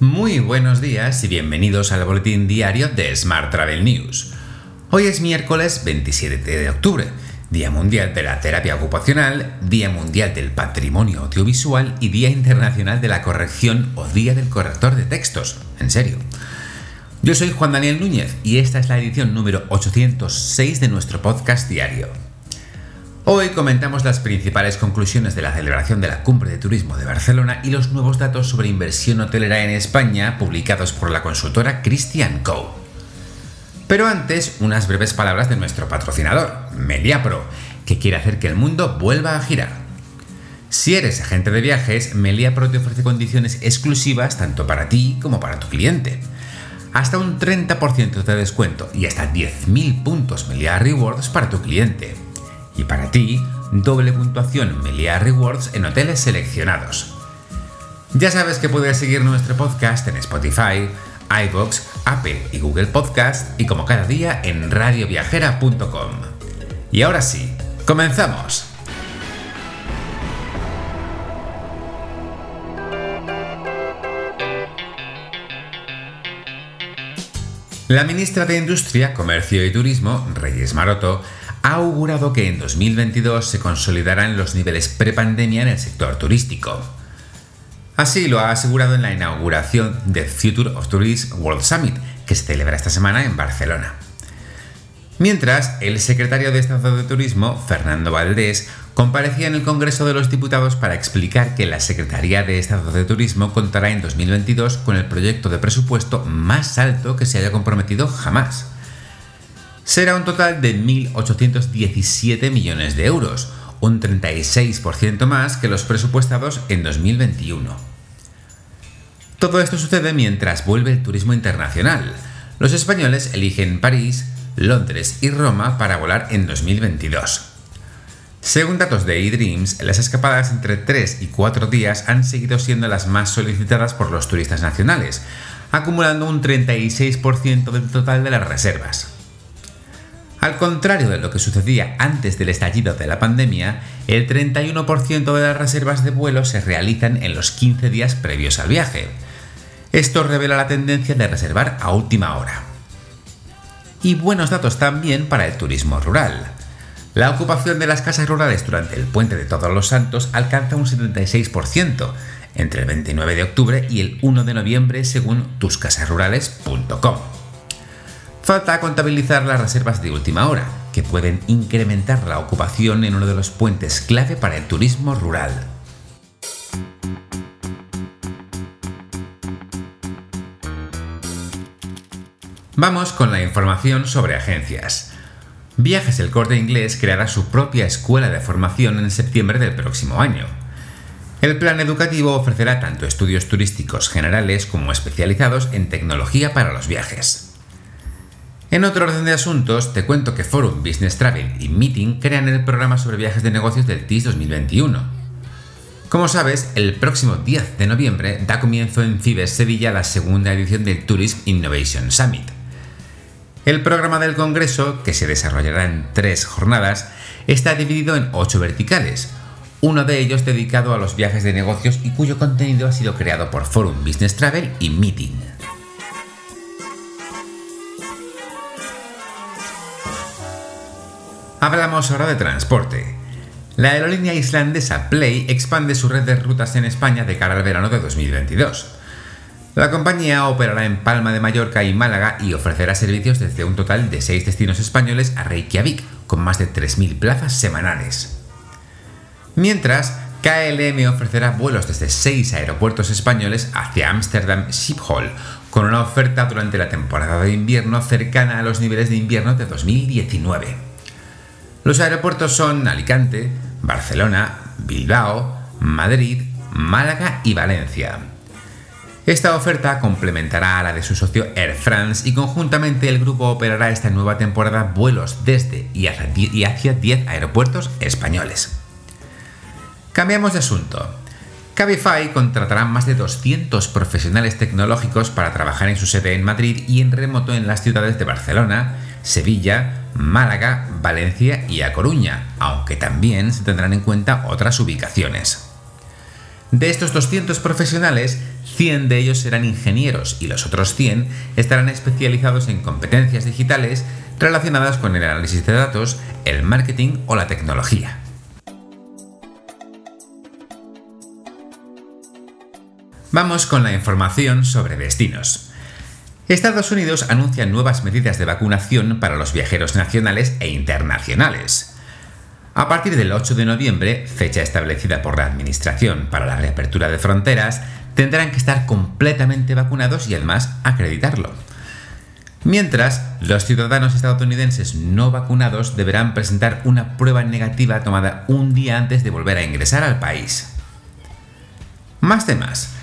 Muy buenos días y bienvenidos al boletín diario de Smart Travel News. Hoy es miércoles 27 de octubre, Día Mundial de la Terapia Ocupacional, Día Mundial del Patrimonio Audiovisual y Día Internacional de la Corrección o Día del Corrector de Textos. En serio. Yo soy Juan Daniel Núñez y esta es la edición número 806 de nuestro podcast diario. Hoy comentamos las principales conclusiones de la celebración de la Cumbre de Turismo de Barcelona y los nuevos datos sobre inversión hotelera en España publicados por la consultora Christian Co. Pero antes, unas breves palabras de nuestro patrocinador, Meliapro, que quiere hacer que el mundo vuelva a girar. Si eres agente de viajes, Meliapro te ofrece condiciones exclusivas tanto para ti como para tu cliente. Hasta un 30% de descuento y hasta 10.000 puntos Melia Rewards para tu cliente y para ti, doble puntuación Melia Rewards en hoteles seleccionados. Ya sabes que puedes seguir nuestro podcast en Spotify, iBox, Apple y Google Podcast y como cada día en radioviajera.com. Y ahora sí, comenzamos. La ministra de Industria, Comercio y Turismo, Reyes Maroto, ha augurado que en 2022 se consolidarán los niveles prepandemia en el sector turístico. Así lo ha asegurado en la inauguración del Future of Tourism World Summit, que se celebra esta semana en Barcelona. Mientras, el secretario de Estado de Turismo, Fernando Valdés, comparecía en el Congreso de los Diputados para explicar que la Secretaría de Estado de Turismo contará en 2022 con el proyecto de presupuesto más alto que se haya comprometido jamás será un total de 1.817 millones de euros, un 36% más que los presupuestados en 2021. Todo esto sucede mientras vuelve el turismo internacional. Los españoles eligen París, Londres y Roma para volar en 2022. Según datos de eDreams, las escapadas entre 3 y 4 días han seguido siendo las más solicitadas por los turistas nacionales, acumulando un 36% del total de las reservas. Al contrario de lo que sucedía antes del estallido de la pandemia, el 31% de las reservas de vuelo se realizan en los 15 días previos al viaje. Esto revela la tendencia de reservar a última hora. Y buenos datos también para el turismo rural. La ocupación de las casas rurales durante el puente de Todos los Santos alcanza un 76%, entre el 29 de octubre y el 1 de noviembre según tuscasasrurales.com. Falta contabilizar las reservas de última hora, que pueden incrementar la ocupación en uno de los puentes clave para el turismo rural. Vamos con la información sobre agencias. Viajes El Corte Inglés creará su propia escuela de formación en septiembre del próximo año. El plan educativo ofrecerá tanto estudios turísticos generales como especializados en tecnología para los viajes. En otro orden de asuntos, te cuento que Forum Business Travel y Meeting crean el programa sobre viajes de negocios del TIS 2021. Como sabes, el próximo 10 de noviembre da comienzo en Fibes Sevilla la segunda edición del Tourism Innovation Summit. El programa del Congreso, que se desarrollará en tres jornadas, está dividido en ocho verticales, uno de ellos dedicado a los viajes de negocios y cuyo contenido ha sido creado por Forum Business Travel y Meeting. Hablamos ahora de transporte. La aerolínea islandesa Play expande su red de rutas en España de cara al verano de 2022. La compañía operará en Palma de Mallorca y Málaga y ofrecerá servicios desde un total de 6 destinos españoles a Reykjavik, con más de 3.000 plazas semanales. Mientras, KLM ofrecerá vuelos desde 6 aeropuertos españoles hacia Amsterdam Schiphol, con una oferta durante la temporada de invierno cercana a los niveles de invierno de 2019. Los aeropuertos son Alicante, Barcelona, Bilbao, Madrid, Málaga y Valencia. Esta oferta complementará a la de su socio Air France y conjuntamente el grupo operará esta nueva temporada vuelos desde y hacia 10 aeropuertos españoles. Cambiamos de asunto. Cabify contratará más de 200 profesionales tecnológicos para trabajar en su sede en Madrid y en remoto en las ciudades de Barcelona, Sevilla, Málaga, Valencia y A Coruña, aunque también se tendrán en cuenta otras ubicaciones. De estos 200 profesionales, 100 de ellos serán ingenieros y los otros 100 estarán especializados en competencias digitales relacionadas con el análisis de datos, el marketing o la tecnología. Vamos con la información sobre destinos. Estados Unidos anuncia nuevas medidas de vacunación para los viajeros nacionales e internacionales. A partir del 8 de noviembre, fecha establecida por la Administración para la reapertura de fronteras, tendrán que estar completamente vacunados y además acreditarlo. Mientras, los ciudadanos estadounidenses no vacunados deberán presentar una prueba negativa tomada un día antes de volver a ingresar al país. Más temas.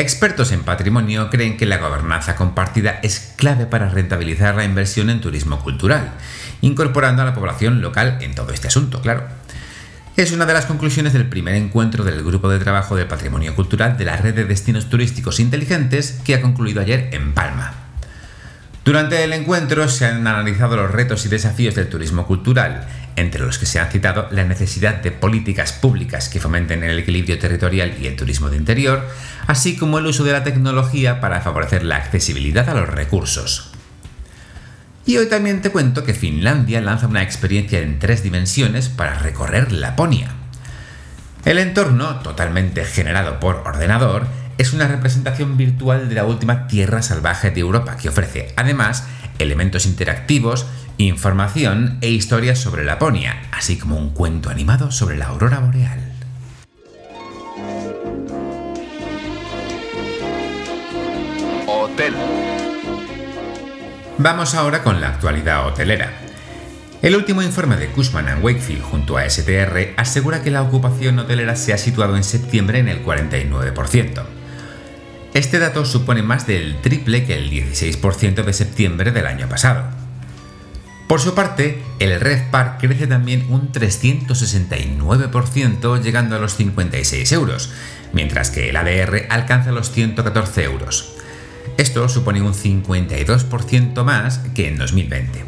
Expertos en patrimonio creen que la gobernanza compartida es clave para rentabilizar la inversión en turismo cultural, incorporando a la población local en todo este asunto, claro. Es una de las conclusiones del primer encuentro del Grupo de Trabajo del Patrimonio Cultural de la Red de Destinos Turísticos Inteligentes que ha concluido ayer en Palma. Durante el encuentro se han analizado los retos y desafíos del turismo cultural, entre los que se han citado la necesidad de políticas públicas que fomenten el equilibrio territorial y el turismo de interior, así como el uso de la tecnología para favorecer la accesibilidad a los recursos. Y hoy también te cuento que Finlandia lanza una experiencia en tres dimensiones para recorrer Laponia. El entorno, totalmente generado por ordenador, es una representación virtual de la última tierra salvaje de Europa que ofrece, además, elementos interactivos, información e historias sobre Laponia, así como un cuento animado sobre la aurora boreal. Hotel. Vamos ahora con la actualidad hotelera. El último informe de Cushman Wakefield junto a STR asegura que la ocupación hotelera se ha situado en septiembre en el 49%. Este dato supone más del triple que el 16% de septiembre del año pasado. Por su parte, el RedPar crece también un 369% llegando a los 56 euros, mientras que el ADR alcanza los 114 euros. Esto supone un 52% más que en 2020.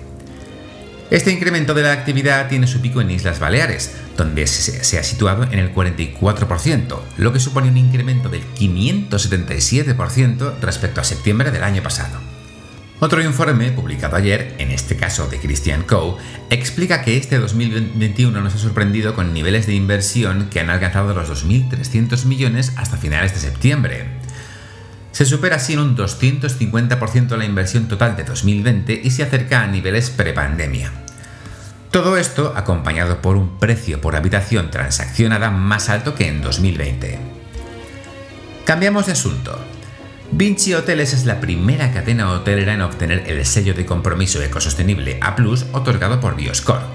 Este incremento de la actividad tiene su pico en Islas Baleares, donde se, ha situado en el 44%, lo que supone un incremento del 577% respecto a septiembre del año pasado. Otro informe, publicado ayer, en este caso de Christian Co., explica que este 2021 nos ha sorprendido con niveles de inversión que han alcanzado los 2.300 millones hasta finales de septiembre. Se supera así en un 250% la inversión total de 2020 y se acerca a niveles prepandemia. Todo esto acompañado por un precio por habitación transaccionada más alto que en 2020. Cambiamos de asunto. Vinci Hoteles es la primera cadena hotelera en obtener el sello de compromiso ecosostenible A otorgado por Bioscore.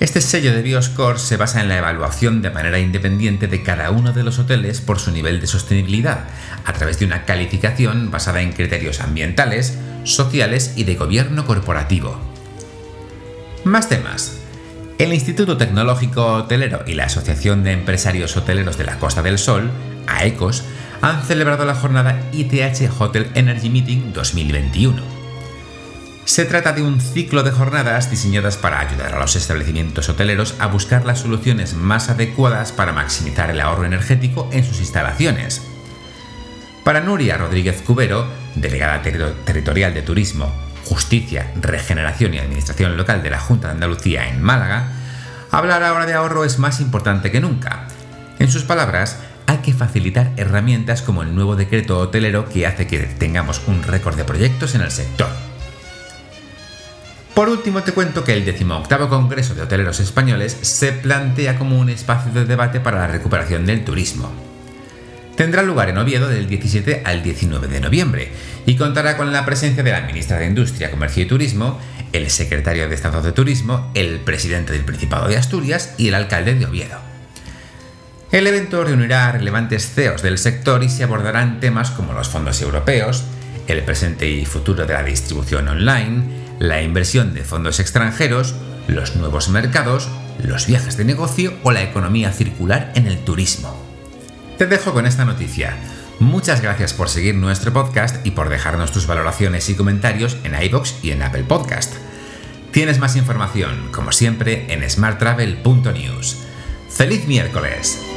Este sello de Bioscore se basa en la evaluación de manera independiente de cada uno de los hoteles por su nivel de sostenibilidad, a través de una calificación basada en criterios ambientales, sociales y de gobierno corporativo. Más temas. El Instituto Tecnológico Hotelero y la Asociación de Empresarios Hoteleros de la Costa del Sol, AECOS, han celebrado la jornada ITH Hotel Energy Meeting 2021 se trata de un ciclo de jornadas diseñadas para ayudar a los establecimientos hoteleros a buscar las soluciones más adecuadas para maximizar el ahorro energético en sus instalaciones. Para Nuria Rodríguez Cubero, delegada territorial de Turismo, Justicia, Regeneración y Administración Local de la Junta de Andalucía en Málaga, hablar ahora de ahorro es más importante que nunca. En sus palabras, facilitar herramientas como el nuevo decreto hotelero que hace que tengamos un récord de proyectos en el sector. Por último, te cuento que el 18 Congreso de Hoteleros Españoles se plantea como un espacio de debate para la recuperación del turismo. Tendrá lugar en Oviedo del 17 al 19 de noviembre y contará con la presencia de la ministra de Industria, Comercio y Turismo, el secretario de Estado de Turismo, el presidente del Principado de Asturias y el alcalde de Oviedo. El evento reunirá a relevantes CEOs del sector y se abordarán temas como los fondos europeos, el presente y futuro de la distribución online, la inversión de fondos extranjeros, los nuevos mercados, los viajes de negocio o la economía circular en el turismo. Te dejo con esta noticia. Muchas gracias por seguir nuestro podcast y por dejarnos tus valoraciones y comentarios en iBox y en Apple Podcast. Tienes más información, como siempre, en smarttravel.news. ¡Feliz miércoles!